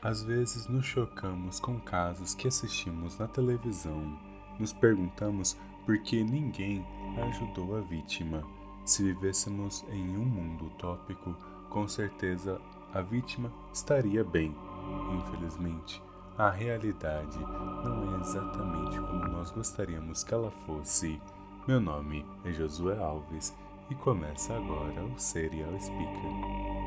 Às vezes nos chocamos com casos que assistimos na televisão. Nos perguntamos por que ninguém ajudou a vítima. Se vivêssemos em um mundo utópico, com certeza a vítima estaria bem. Infelizmente, a realidade não é exatamente como nós gostaríamos que ela fosse. Meu nome é Josué Alves e começa agora o Serial Speaker.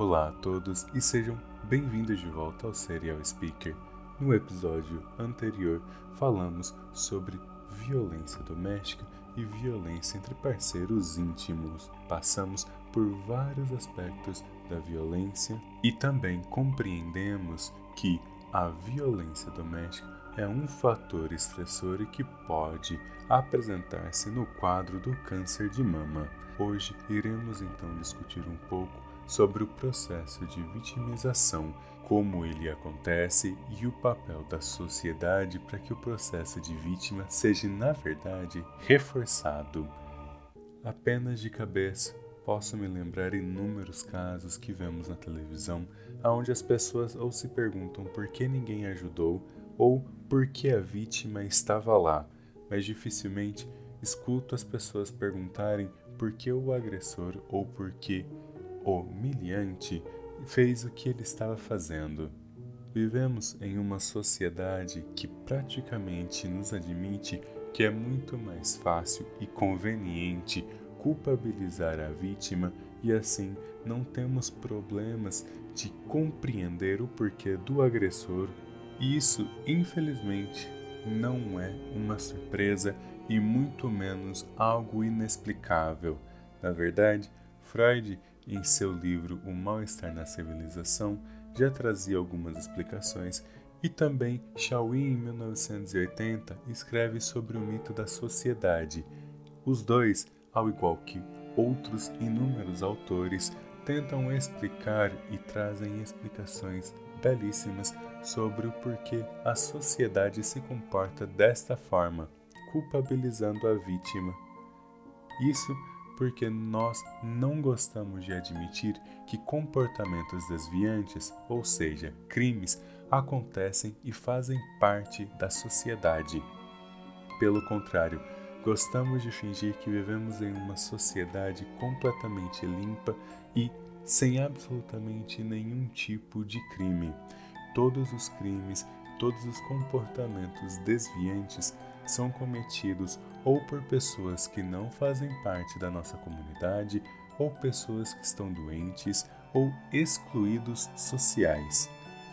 Olá a todos e sejam bem-vindos de volta ao Serial Speaker. No episódio anterior, falamos sobre violência doméstica e violência entre parceiros íntimos. Passamos por vários aspectos da violência e também compreendemos que a violência doméstica é um fator estressor e que pode apresentar-se no quadro do câncer de mama. Hoje iremos então discutir um pouco sobre o processo de vitimização, como ele acontece e o papel da sociedade para que o processo de vítima seja, na verdade, reforçado. Apenas de cabeça, posso me lembrar inúmeros casos que vemos na televisão, onde as pessoas ou se perguntam por que ninguém ajudou ou por que a vítima estava lá, mas dificilmente escuto as pessoas perguntarem por que o agressor ou por que humilhante fez o que ele estava fazendo. Vivemos em uma sociedade que praticamente nos admite que é muito mais fácil e conveniente culpabilizar a vítima e assim não temos problemas de compreender o porquê do agressor. Isso, infelizmente, não é uma surpresa e muito menos algo inexplicável. Na verdade, Freud em seu livro O Mal-Estar na Civilização, já trazia algumas explicações, e também Shawi, em 1980, escreve sobre o mito da sociedade. Os dois, ao igual que outros inúmeros autores, tentam explicar e trazem explicações belíssimas sobre o porquê a sociedade se comporta desta forma, culpabilizando a vítima. Isso porque nós não gostamos de admitir que comportamentos desviantes, ou seja, crimes, acontecem e fazem parte da sociedade. Pelo contrário, gostamos de fingir que vivemos em uma sociedade completamente limpa e sem absolutamente nenhum tipo de crime. Todos os crimes, todos os comportamentos desviantes são cometidos ou por pessoas que não fazem parte da nossa comunidade, ou pessoas que estão doentes ou excluídos sociais.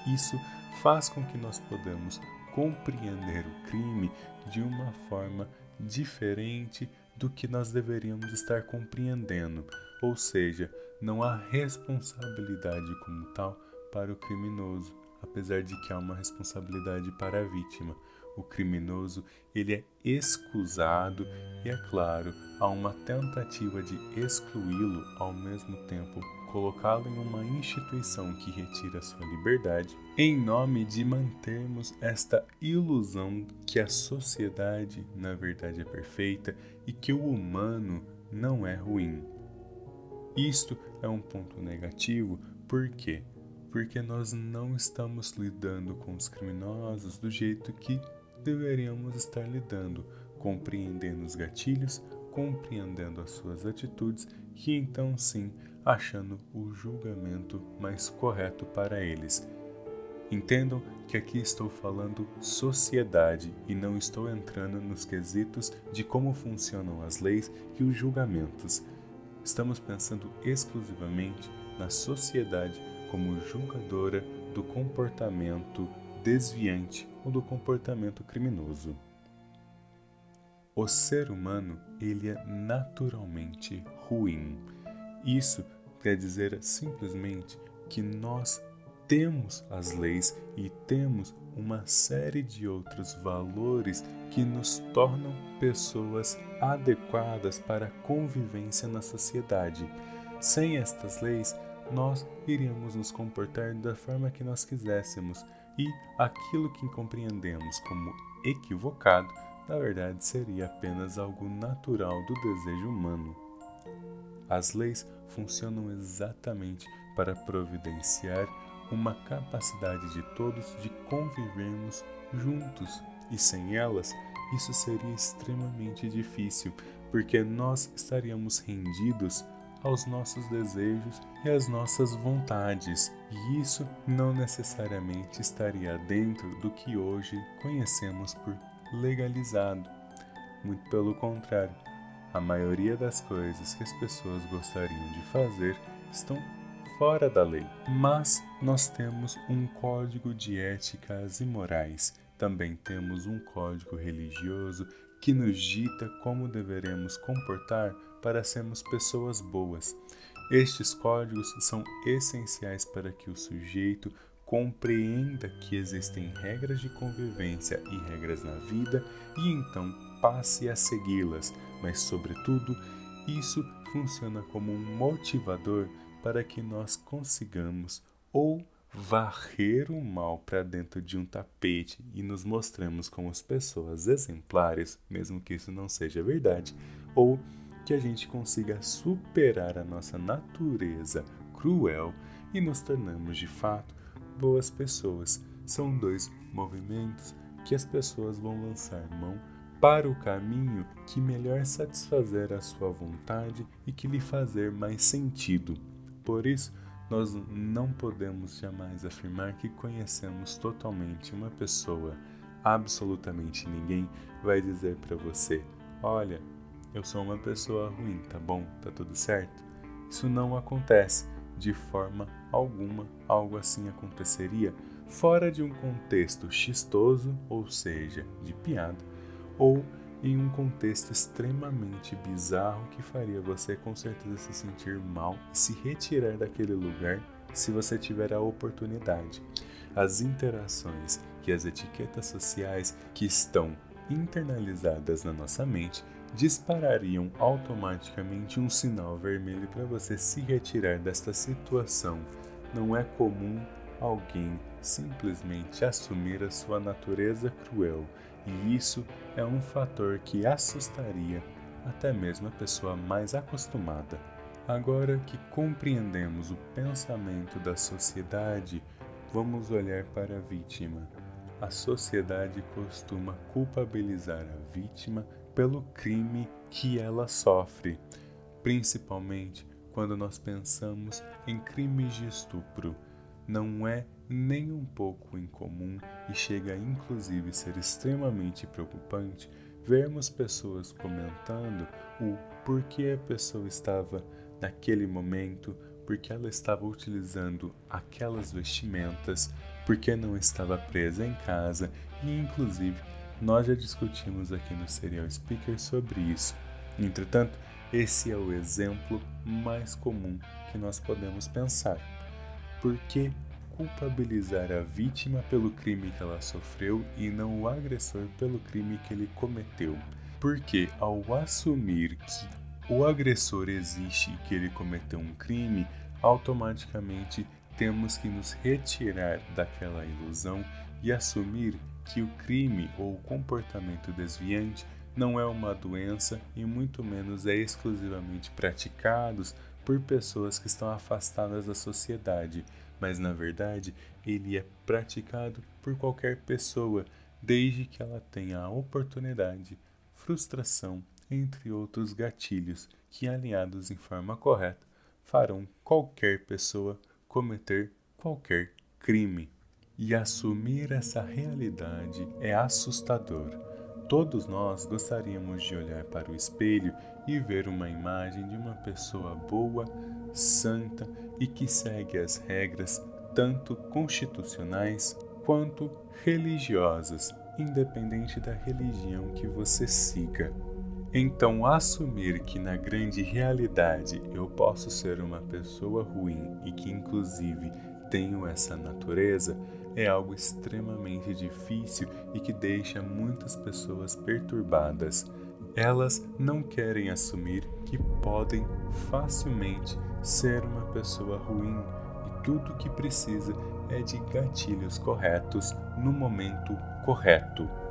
Isso faz com que nós podamos compreender o crime de uma forma diferente do que nós deveríamos estar compreendendo, ou seja, não há responsabilidade como tal para o criminoso, apesar de que há uma responsabilidade para a vítima o criminoso ele é excusado e é claro há uma tentativa de excluí-lo ao mesmo tempo colocá-lo em uma instituição que retira sua liberdade em nome de mantermos esta ilusão que a sociedade na verdade é perfeita e que o humano não é ruim. Isto é um ponto negativo, por quê? Porque nós não estamos lidando com os criminosos do jeito que deveríamos estar lidando, compreendendo os gatilhos, compreendendo as suas atitudes e então sim achando o julgamento mais correto para eles. Entendam que aqui estou falando sociedade e não estou entrando nos quesitos de como funcionam as leis e os julgamentos. Estamos pensando exclusivamente na sociedade como julgadora do comportamento desviante ou do comportamento criminoso. O ser humano, ele é naturalmente ruim. Isso quer dizer simplesmente que nós temos as leis e temos uma série de outros valores que nos tornam pessoas adequadas para a convivência na sociedade. Sem estas leis, nós iríamos nos comportar da forma que nós quiséssemos, e aquilo que compreendemos como equivocado, na verdade seria apenas algo natural do desejo humano. As leis funcionam exatamente para providenciar uma capacidade de todos de convivermos juntos, e sem elas isso seria extremamente difícil, porque nós estaríamos rendidos aos nossos desejos e às nossas vontades, e isso não necessariamente estaria dentro do que hoje conhecemos por legalizado. Muito pelo contrário, a maioria das coisas que as pessoas gostariam de fazer estão fora da lei. Mas nós temos um código de éticas e morais. Também temos um código religioso que nos dita como deveremos comportar para sermos pessoas boas. Estes códigos são essenciais para que o sujeito compreenda que existem regras de convivência e regras na vida e então passe a segui-las, mas, sobretudo, isso funciona como um motivador para que nós consigamos ou varrer o mal para dentro de um tapete e nos mostremos como as pessoas exemplares, mesmo que isso não seja verdade, ou que a gente consiga superar a nossa natureza cruel e nos tornamos de fato boas pessoas. São dois movimentos que as pessoas vão lançar mão para o caminho que melhor satisfazer a sua vontade e que lhe fazer mais sentido. Por isso, nós não podemos jamais afirmar que conhecemos totalmente uma pessoa. Absolutamente ninguém vai dizer para você: olha, eu sou uma pessoa ruim, tá bom? Tá tudo certo? Isso não acontece. De forma alguma, algo assim aconteceria fora de um contexto chistoso, ou seja, de piada, ou em um contexto extremamente bizarro que faria você com certeza se sentir mal e se retirar daquele lugar se você tiver a oportunidade. As interações e as etiquetas sociais que estão internalizadas na nossa mente disparariam automaticamente um sinal vermelho para você se retirar desta situação. Não é comum alguém simplesmente assumir a sua natureza cruel e isso é um fator que assustaria até mesmo a pessoa mais acostumada. Agora que compreendemos o pensamento da sociedade, vamos olhar para a vítima. A sociedade costuma culpabilizar a vítima pelo crime que ela sofre, principalmente quando nós pensamos em crimes de estupro. Não é nem um pouco incomum e chega a inclusive ser extremamente preocupante vermos pessoas comentando o porquê a pessoa estava naquele momento, porque ela estava utilizando aquelas vestimentas, porque não estava presa em casa e inclusive nós já discutimos aqui no Serial Speaker sobre isso. Entretanto, esse é o exemplo mais comum que nós podemos pensar. Por que culpabilizar a vítima pelo crime que ela sofreu e não o agressor pelo crime que ele cometeu. Porque ao assumir que o agressor existe e que ele cometeu um crime, automaticamente temos que nos retirar daquela ilusão e assumir que o crime ou o comportamento desviante não é uma doença e muito menos é exclusivamente praticados por pessoas que estão afastadas da sociedade, mas na verdade ele é praticado por qualquer pessoa, desde que ela tenha a oportunidade, frustração, entre outros gatilhos que, alinhados em forma correta, farão qualquer pessoa cometer qualquer crime. E assumir essa realidade é assustador. Todos nós gostaríamos de olhar para o espelho e ver uma imagem de uma pessoa boa, santa e que segue as regras tanto constitucionais quanto religiosas, independente da religião que você siga. Então, assumir que na grande realidade eu posso ser uma pessoa ruim e que, inclusive, tenho essa natureza é algo extremamente difícil e que deixa muitas pessoas perturbadas. Elas não querem assumir que podem facilmente ser uma pessoa ruim e tudo o que precisa é de gatilhos corretos no momento correto.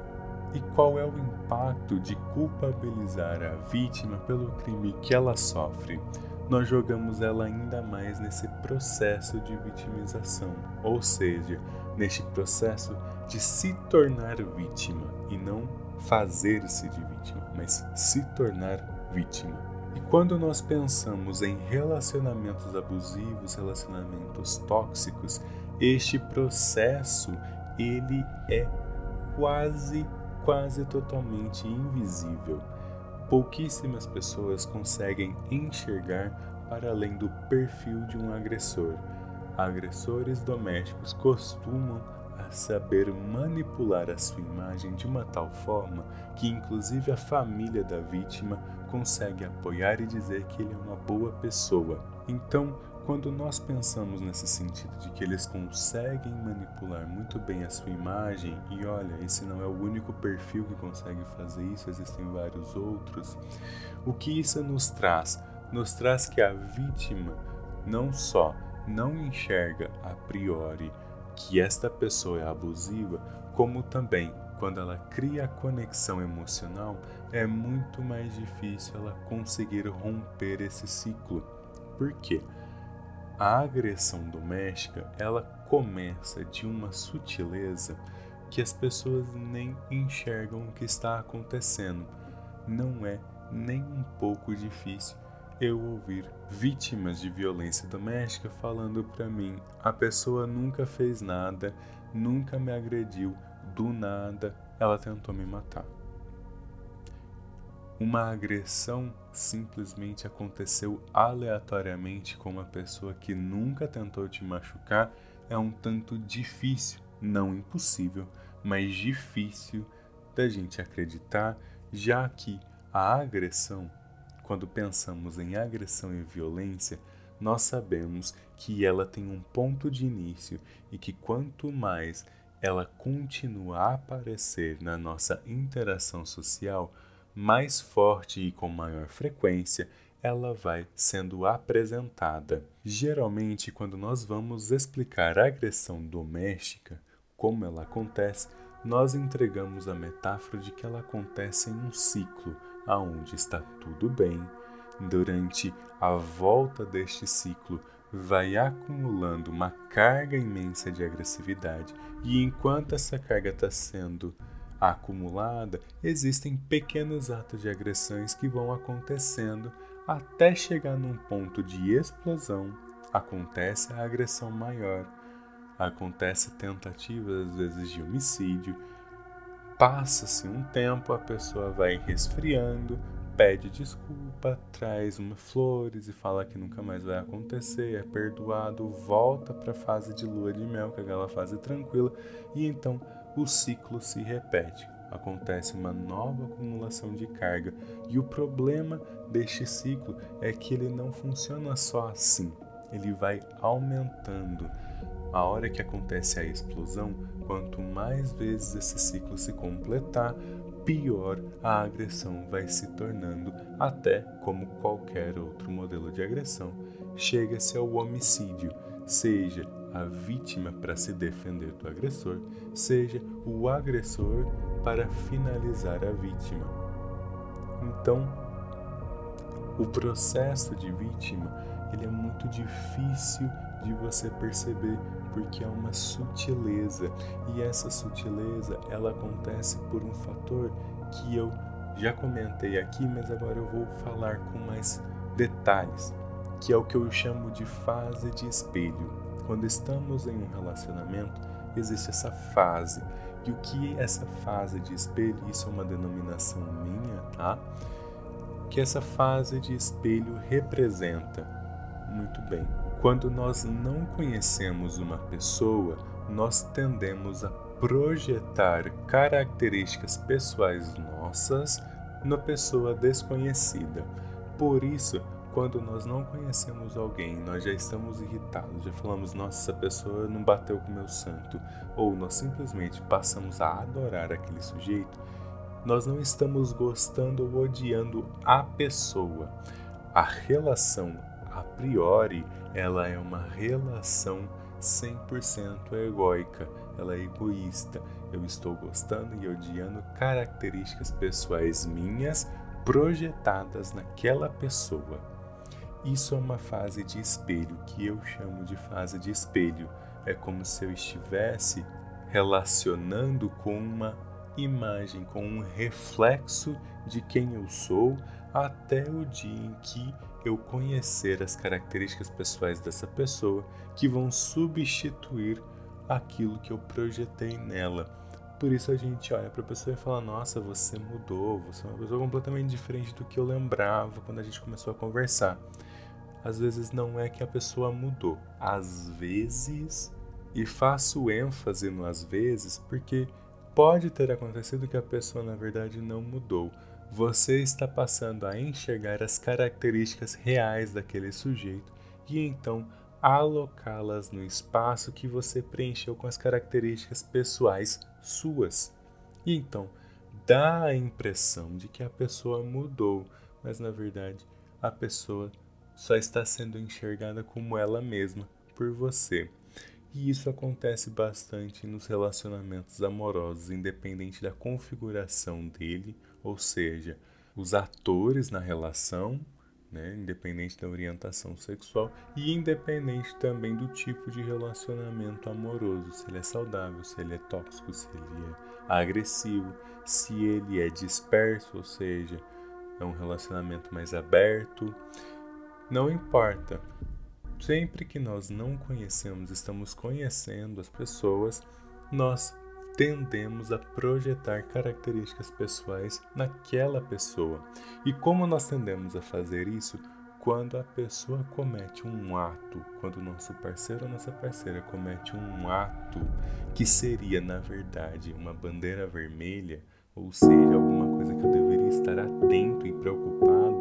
E qual é o impacto de culpabilizar a vítima pelo crime que ela sofre? nós jogamos ela ainda mais nesse processo de vitimização, ou seja, neste processo de se tornar vítima e não fazer-se de vítima, mas se tornar vítima. E quando nós pensamos em relacionamentos abusivos, relacionamentos tóxicos, este processo ele é quase quase totalmente invisível. Pouquíssimas pessoas conseguem enxergar para além do perfil de um agressor. Agressores domésticos costumam saber manipular a sua imagem de uma tal forma que, inclusive, a família da vítima consegue apoiar e dizer que ele é uma boa pessoa. Então, quando nós pensamos nesse sentido de que eles conseguem manipular muito bem a sua imagem, e olha, esse não é o único perfil que consegue fazer isso, existem vários outros, o que isso nos traz? Nos traz que a vítima não só não enxerga a priori que esta pessoa é abusiva, como também quando ela cria a conexão emocional, é muito mais difícil ela conseguir romper esse ciclo. Por quê? A agressão doméstica, ela começa de uma sutileza que as pessoas nem enxergam o que está acontecendo. Não é nem um pouco difícil eu ouvir vítimas de violência doméstica falando para mim: a pessoa nunca fez nada, nunca me agrediu, do nada ela tentou me matar. Uma agressão simplesmente aconteceu aleatoriamente com uma pessoa que nunca tentou te machucar. É um tanto difícil, não impossível, mas difícil da gente acreditar, já que a agressão quando pensamos em agressão e violência, nós sabemos que ela tem um ponto de início e que quanto mais ela continua a aparecer na nossa interação social, mais forte e com maior frequência ela vai sendo apresentada. Geralmente, quando nós vamos explicar a agressão doméstica, como ela acontece, nós entregamos a metáfora de que ela acontece em um ciclo, aonde está tudo bem, durante a volta deste ciclo vai acumulando uma carga imensa de agressividade e enquanto essa carga está sendo acumulada, existem pequenos atos de agressões que vão acontecendo até chegar num ponto de explosão. Acontece a agressão maior, acontece tentativas às vezes de homicídio, Passa-se um tempo, a pessoa vai resfriando, pede desculpa, traz uma flores e fala que nunca mais vai acontecer, é perdoado, volta para a fase de lua de mel, que é aquela fase tranquila, e então o ciclo se repete. Acontece uma nova acumulação de carga, e o problema deste ciclo é que ele não funciona só assim, ele vai aumentando. A hora que acontece a explosão, Quanto mais vezes esse ciclo se completar, pior a agressão vai se tornando, até como qualquer outro modelo de agressão, chega-se ao homicídio, seja a vítima para se defender do agressor, seja o agressor para finalizar a vítima. Então, o processo de vítima ele é muito difícil de você perceber porque é uma sutileza e essa sutileza ela acontece por um fator que eu já comentei aqui, mas agora eu vou falar com mais detalhes, que é o que eu chamo de fase de espelho. Quando estamos em um relacionamento, existe essa fase. E o que é essa fase de espelho? Isso é uma denominação minha, tá? Que essa fase de espelho representa. Muito bem quando nós não conhecemos uma pessoa, nós tendemos a projetar características pessoais nossas na pessoa desconhecida. Por isso, quando nós não conhecemos alguém, nós já estamos irritados, já falamos, nossa, essa pessoa não bateu com o meu santo, ou nós simplesmente passamos a adorar aquele sujeito, nós não estamos gostando ou odiando a pessoa. A relação a priori, ela é uma relação 100% egóica, ela é egoísta. Eu estou gostando e odiando características pessoais minhas projetadas naquela pessoa. Isso é uma fase de espelho, que eu chamo de fase de espelho. É como se eu estivesse relacionando com uma imagem, com um reflexo de quem eu sou, até o dia em que eu conhecer as características pessoais dessa pessoa que vão substituir aquilo que eu projetei nela. Por isso a gente olha para a pessoa e fala: Nossa, você mudou, você é uma pessoa completamente diferente do que eu lembrava quando a gente começou a conversar. Às vezes não é que a pessoa mudou, às vezes, e faço ênfase no às vezes porque pode ter acontecido que a pessoa na verdade não mudou. Você está passando a enxergar as características reais daquele sujeito e então alocá-las no espaço que você preencheu com as características pessoais suas. E então dá a impressão de que a pessoa mudou, mas na verdade a pessoa só está sendo enxergada como ela mesma por você. E isso acontece bastante nos relacionamentos amorosos, independente da configuração dele, ou seja, os atores na relação né, independente da orientação sexual e independente também do tipo de relacionamento amoroso, se ele é saudável, se ele é tóxico, se ele é agressivo, se ele é disperso, ou seja, é um relacionamento mais aberto. Não importa. Sempre que nós não conhecemos, estamos conhecendo as pessoas, nós tendemos a projetar características pessoais naquela pessoa. E como nós tendemos a fazer isso? Quando a pessoa comete um ato, quando o nosso parceiro ou nossa parceira comete um ato que seria, na verdade, uma bandeira vermelha, ou seja, alguma coisa que eu deveria estar atento e preocupado,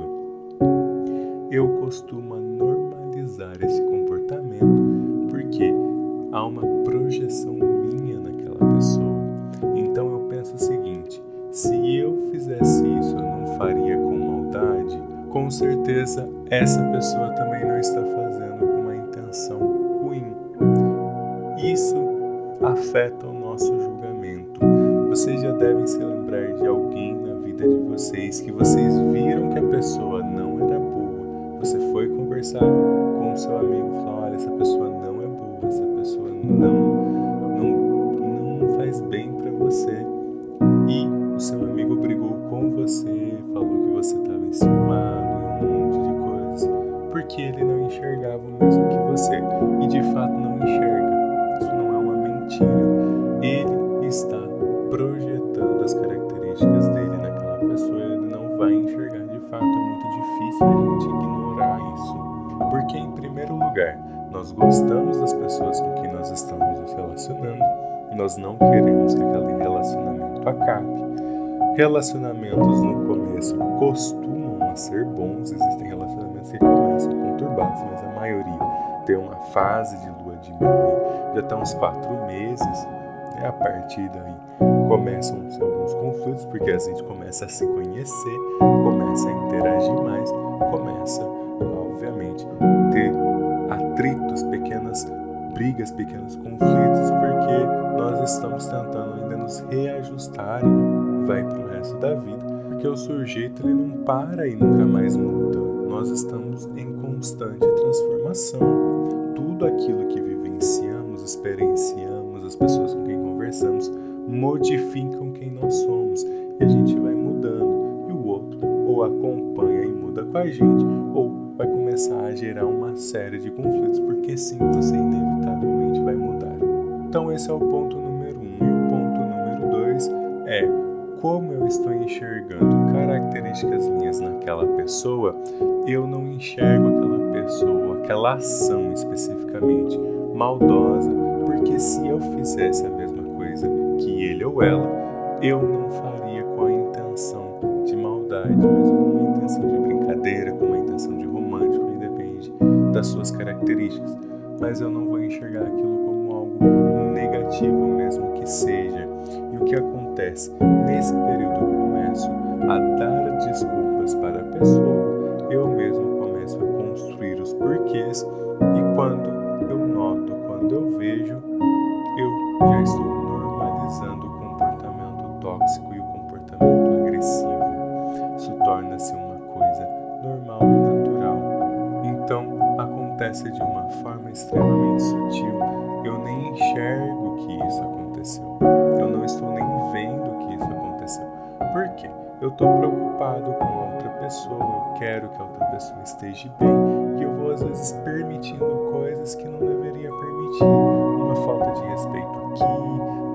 eu costumo normalizar esse comportamento porque há uma projeção minha naquela pessoa. Então eu penso o seguinte: se eu fizesse isso, eu não faria com maldade, com certeza essa pessoa também não está fazendo com uma intenção ruim. Isso afeta o nosso julgamento. Vocês já devem se lembrar de alguém na vida de vocês que vocês viram que a pessoa não. Você foi conversar com o seu amigo falou: olha, essa pessoa não é boa, essa pessoa não faz bem para você e o seu amigo brigou com você, falou que você estava enciumado um monte de coisas, porque ele não enxergava o mesmo que você e de fato não enxerga. Lugar nós gostamos das pessoas com quem nós estamos nos relacionando nós não queremos que aquele relacionamento acabe. Relacionamentos no começo costumam ser bons, existem relacionamentos que começam conturbados, mas a maioria tem uma fase de lua de mel, já está uns quatro meses, né? a partir daí começam alguns conflitos, porque a gente começa a se conhecer, começa a interagir mais, começa, obviamente, ter atritos, pequenas brigas, pequenos conflitos, porque nós estamos tentando ainda nos reajustar e vai para o resto da vida, porque o sujeito ele não para e nunca mais muda. Nós estamos em constante transformação. Tudo aquilo que vivenciamos, experienciamos, as pessoas com quem conversamos, modificam quem nós somos e a gente vai mudando. E o outro ou acompanha e muda com a gente, ou vai começar a gerar uma série de conflitos, porque sim, você inevitavelmente vai mudar. Então, esse é o ponto número um. E o ponto número dois é como eu estou enxergando características minhas naquela pessoa, eu não enxergo aquela pessoa, aquela ação especificamente maldosa, porque se eu fizesse a mesma coisa que ele ou ela, eu não faria com a intenção de maldade, mas com das suas características. Mas eu não vou enxergar aquilo como algo negativo mesmo que seja. E o que acontece? Nesse período eu começo a dar desculpas para a pessoa, estou preocupado com outra pessoa, eu quero que a outra pessoa esteja bem e eu vou às vezes permitindo coisas que não deveria permitir. Uma falta de respeito aqui,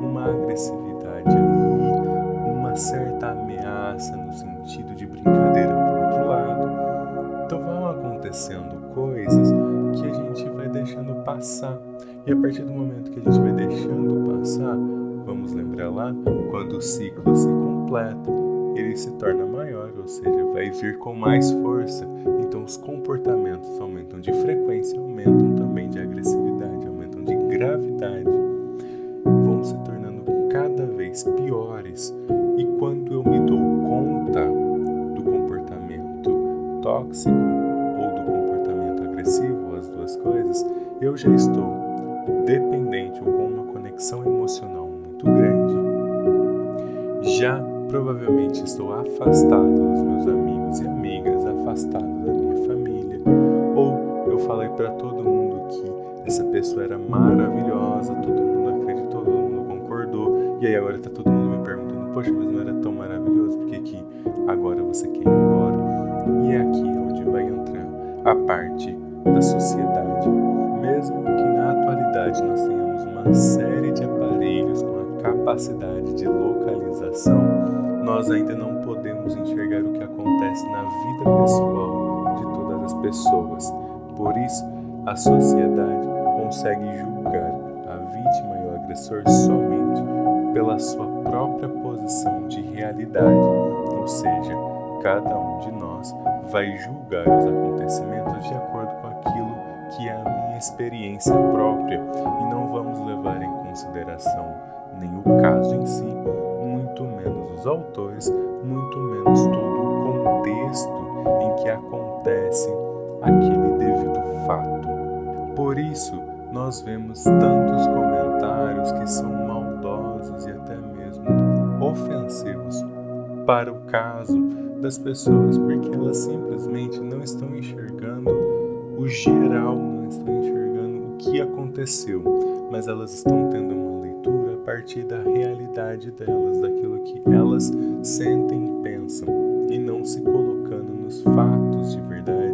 uma agressividade ali, uma certa ameaça no sentido de brincadeira por outro lado. Então vão acontecendo coisas que a gente vai deixando passar. E a partir do momento que a gente vai deixando passar, vamos lembrar lá, quando o ciclo se completa, ele se torna maior, ou seja, vai vir com mais força. Então os comportamentos aumentam de frequência, aumentam também de agressividade, aumentam de gravidade, vão se tornando cada vez piores. E quando eu me dou conta do comportamento tóxico ou do comportamento agressivo, as duas coisas, eu já estou dependente ou com uma conexão emocional muito grande. Já Provavelmente estou afastado dos meus amigos e amigas, afastado da minha família. Ou eu falei para todo mundo que essa pessoa era maravilhosa, todo mundo acreditou, todo mundo concordou, e aí agora tá todo mundo me perguntando: Poxa, mas não era tão maravilhoso, por que, que agora você quer ir embora? E é aqui onde vai entrar a parte da sociedade. Capacidade de localização, nós ainda não podemos enxergar o que acontece na vida pessoal de todas as pessoas. Por isso, a sociedade consegue julgar a vítima e o agressor somente pela sua própria posição de realidade, ou seja, cada um de nós vai julgar os acontecimentos de acordo com aquilo que é a minha experiência própria e não vamos levar em consideração nem o caso em si, muito menos os autores, muito menos todo o contexto em que acontece aquele devido fato. Por isso, nós vemos tantos comentários que são maldosos e até mesmo ofensivos para o caso das pessoas, porque elas simplesmente não estão enxergando o geral, não estão enxergando o que aconteceu, mas elas estão tendo uma partir da realidade delas, daquilo que elas sentem e pensam, e não se colocando nos fatos de verdade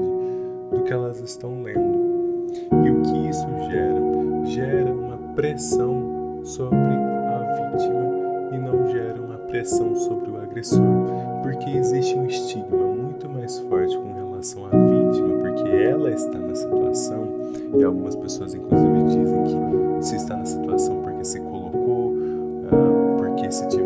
do que elas estão lendo. E o que isso gera? Gera uma pressão sobre a vítima e não gera uma pressão sobre o agressor, porque existe um estigma muito mais forte com relação à vítima, porque ela está na situação, e algumas pessoas inclusive dizem que se está na situação porque se porque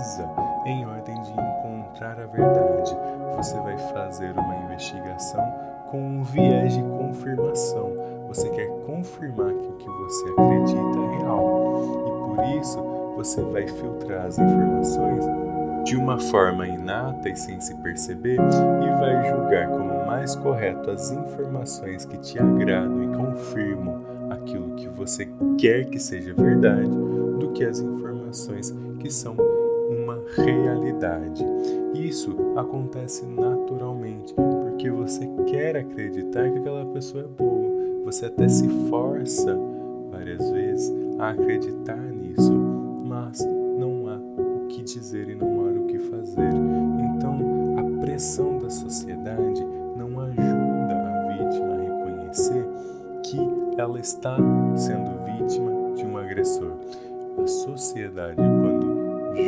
pesquisa em ordem de encontrar a verdade. Você vai fazer uma investigação com um viés de confirmação. Você quer confirmar que o que você acredita é real. E por isso você vai filtrar as informações de uma forma inata e sem se perceber e vai julgar como mais correto as informações que te agradam e confirmam aquilo que você quer que seja verdade do que as informações que são realidade. Isso acontece naturalmente porque você quer acreditar que aquela pessoa é boa. Você até se força várias vezes a acreditar nisso mas não há o que dizer e não há o que fazer. Então, a pressão da sociedade não ajuda a vítima a reconhecer que ela está sendo vítima de um agressor. A sociedade, quando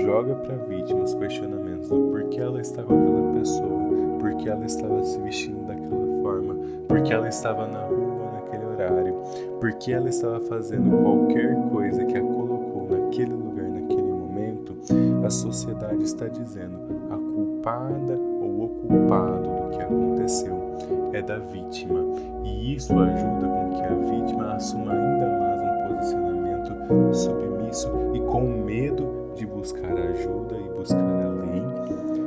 joga para a vítima os questionamentos do porquê ela estava com aquela pessoa, porquê ela estava se vestindo daquela forma, porquê ela estava na rua naquele horário, porque ela estava fazendo qualquer coisa que a colocou naquele lugar, naquele momento, a sociedade está dizendo a culpada ou o culpado do que aconteceu é da vítima. E isso ajuda com que a vítima assuma ainda mais um posicionamento submisso e com medo de buscar ajuda e buscar a lei,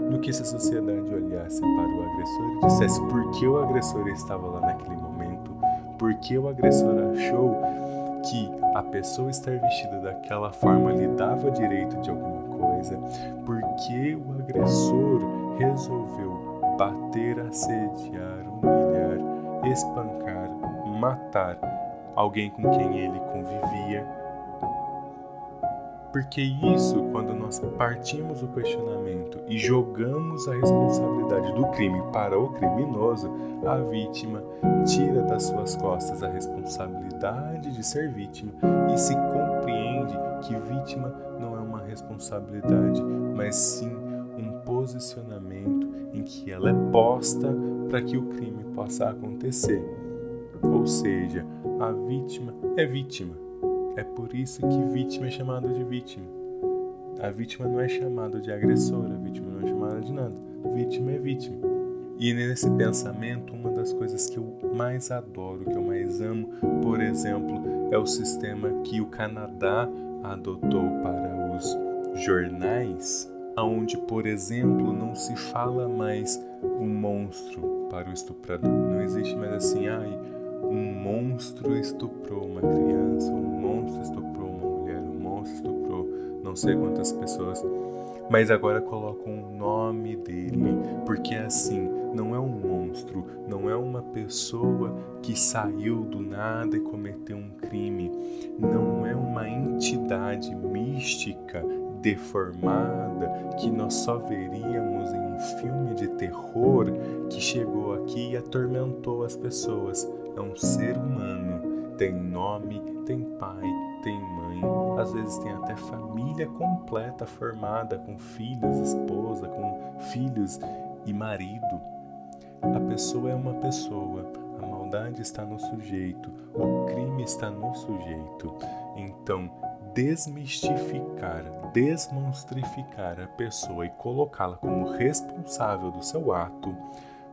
do que se a sociedade olhasse para o agressor e dissesse por que o agressor estava lá naquele momento, por que o agressor achou que a pessoa estar vestida daquela forma lhe dava direito de alguma coisa, por que o agressor resolveu bater, assediar, humilhar, espancar, matar alguém com quem ele convivia. Porque isso, quando nós partimos o questionamento e jogamos a responsabilidade do crime para o criminoso, a vítima tira das suas costas a responsabilidade de ser vítima e se compreende que vítima não é uma responsabilidade, mas sim um posicionamento em que ela é posta para que o crime possa acontecer. Ou seja, a vítima é vítima. É por isso que vítima é chamado de vítima. A vítima não é chamada de agressora, a vítima não é chamada de nada. Vítima é vítima. E nesse pensamento, uma das coisas que eu mais adoro, que eu mais amo, por exemplo, é o sistema que o Canadá adotou para os jornais, onde, por exemplo, não se fala mais o monstro para o estuprador. Não existe mais assim, ai, um monstro estuprou uma criança, um monstro estuprou uma mulher, um monstro estuprou não sei quantas pessoas. Mas agora colocam o nome dele, porque assim, não é um monstro, não é uma pessoa que saiu do nada e cometeu um crime, não é uma entidade mística deformada que nós só veríamos em um filme de terror que chegou aqui e atormentou as pessoas. É um ser humano, tem nome, tem pai, tem mãe, às vezes tem até família completa formada com filhos, esposa, com filhos e marido. A pessoa é uma pessoa, a maldade está no sujeito, o crime está no sujeito. Então, desmistificar, desmonstrificar a pessoa e colocá-la como responsável do seu ato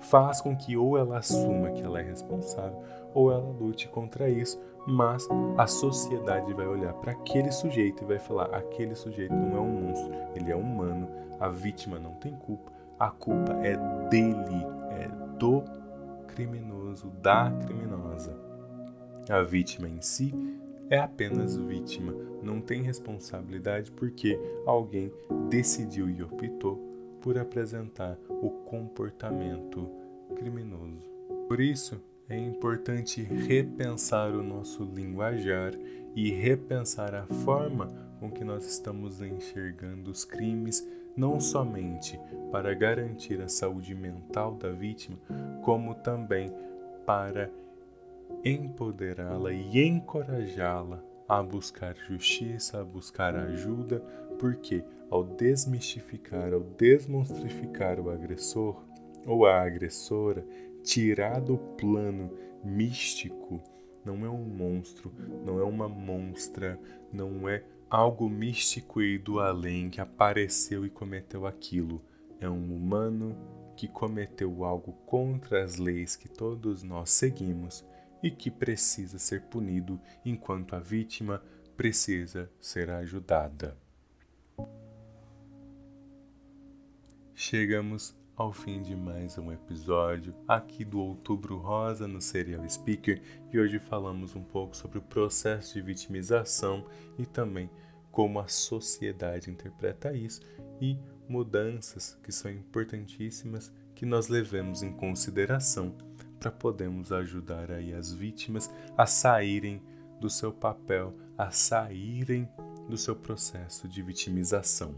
faz com que ou ela assuma que ela é responsável ou ela lute contra isso, mas a sociedade vai olhar para aquele sujeito e vai falar: aquele sujeito não é um monstro, ele é humano, a vítima não tem culpa, a culpa é dele, é do criminoso, da criminosa. A vítima em si é apenas vítima, não tem responsabilidade porque alguém decidiu e optou por apresentar o comportamento criminoso. Por isso, é importante repensar o nosso linguajar e repensar a forma com que nós estamos enxergando os crimes, não somente para garantir a saúde mental da vítima, como também para empoderá-la e encorajá-la a buscar justiça, a buscar ajuda, porque ao desmistificar, ao desmonstrificar o agressor ou a agressora, tirar do plano místico, não é um monstro, não é uma monstra, não é algo místico e do além que apareceu e cometeu aquilo. É um humano que cometeu algo contra as leis que todos nós seguimos e que precisa ser punido enquanto a vítima precisa ser ajudada. Chegamos ao fim de mais um episódio aqui do Outubro Rosa no Serial Speaker e hoje falamos um pouco sobre o processo de vitimização e também como a sociedade interpreta isso e mudanças que são importantíssimas que nós levemos em consideração para podermos ajudar aí as vítimas a saírem do seu papel, a saírem do seu processo de vitimização.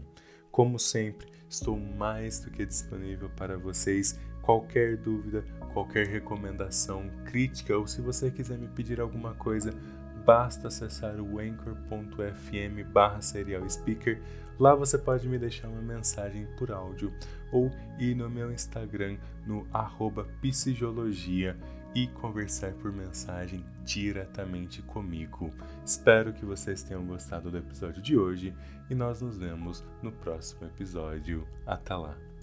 Como sempre, estou mais do que disponível para vocês. Qualquer dúvida, qualquer recomendação, crítica ou se você quiser me pedir alguma coisa, basta acessar o anchor.fm barra serial speaker. Lá você pode me deixar uma mensagem por áudio ou ir no meu Instagram no arroba psicologia e conversar por mensagem diretamente comigo. Espero que vocês tenham gostado do episódio de hoje e nós nos vemos no próximo episódio. Até lá!